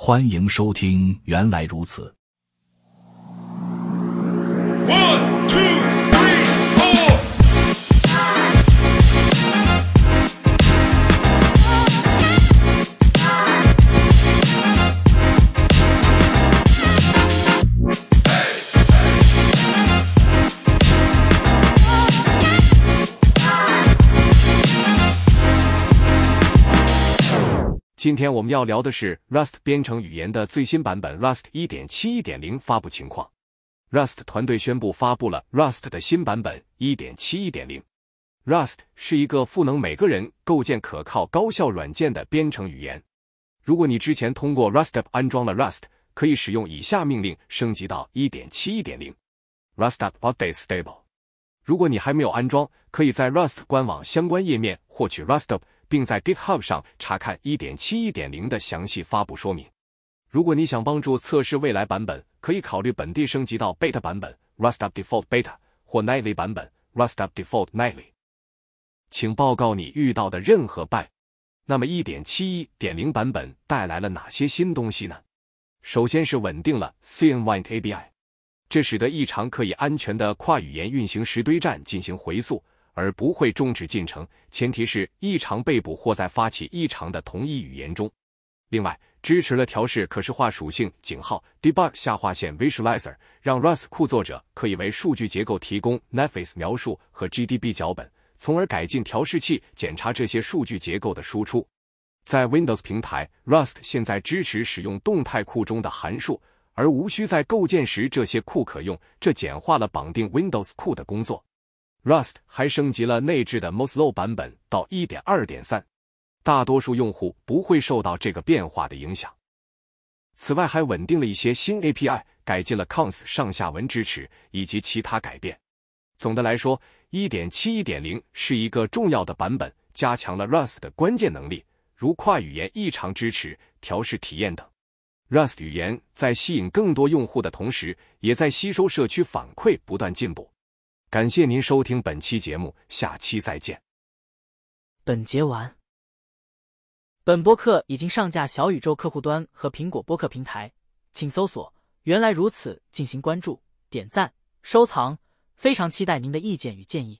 欢迎收听《原来如此》。今天我们要聊的是 Rust 编程语言的最新版本 Rust 1.7.1.0发布情况。Rust 团队宣布发布了 Rust 的新版本1.7.1.0。Rust 是一个赋能每个人构建可靠高效软件的编程语言。如果你之前通过 Rustup 安装了 Rust，可以使用以下命令升级到1.7.1.0。Rustup Update Stable。如果你还没有安装，可以在 Rust 官网相关页面获取 Rustup。并在 GitHub 上查看1.7.1.0的详细发布说明。如果你想帮助测试未来版本，可以考虑本地升级到 Beta 版本 （Rustup Default Beta） 或 Nightly 版本 （Rustup Default Nightly）。请报告你遇到的任何 bug。那么1.7.1.0版本带来了哪些新东西呢？首先是稳定了 CNWIND API，这使得异常可以安全的跨语言运行时堆栈进行回溯。而不会终止进程，前提是异常被捕或在发起异常的同一语言中。另外，支持了调试可视化属性井号 debug 下划线 visualizer，让 Rust 库作者可以为数据结构提供 Netface 描述和 GDB 脚本，从而改进调试器检查这些数据结构的输出。在 Windows 平台，Rust 现在支持使用动态库中的函数，而无需在构建时这些库可用，这简化了绑定 Windows 库的工作。Rust 还升级了内置的 Moslow 版本到1.2.3，大多数用户不会受到这个变化的影响。此外，还稳定了一些新 API，改进了 cons 上下文支持以及其他改变。总的来说，1.7.1.0是一个重要的版本，加强了 Rust 的关键能力，如跨语言异常支持、调试体验等。Rust 语言在吸引更多用户的同时，也在吸收社区反馈，不断进步。感谢您收听本期节目，下期再见。本节完。本播客已经上架小宇宙客户端和苹果播客平台，请搜索“原来如此”进行关注、点赞、收藏，非常期待您的意见与建议。